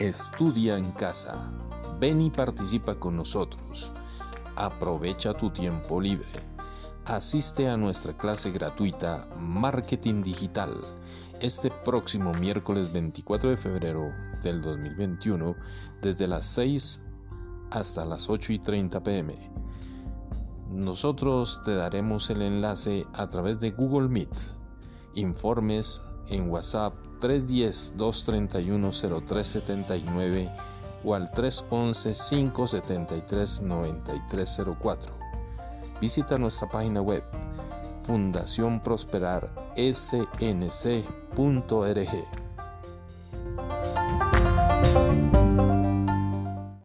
Estudia en casa. Ven y participa con nosotros. Aprovecha tu tiempo libre. Asiste a nuestra clase gratuita Marketing Digital este próximo miércoles 24 de febrero del 2021 desde las 6 hasta las 8 y 30 pm. Nosotros te daremos el enlace a través de Google Meet. Informes en WhatsApp 310-231-0379 o al 311-573-9304. Visita nuestra página web Fundación Prosperar SNC.org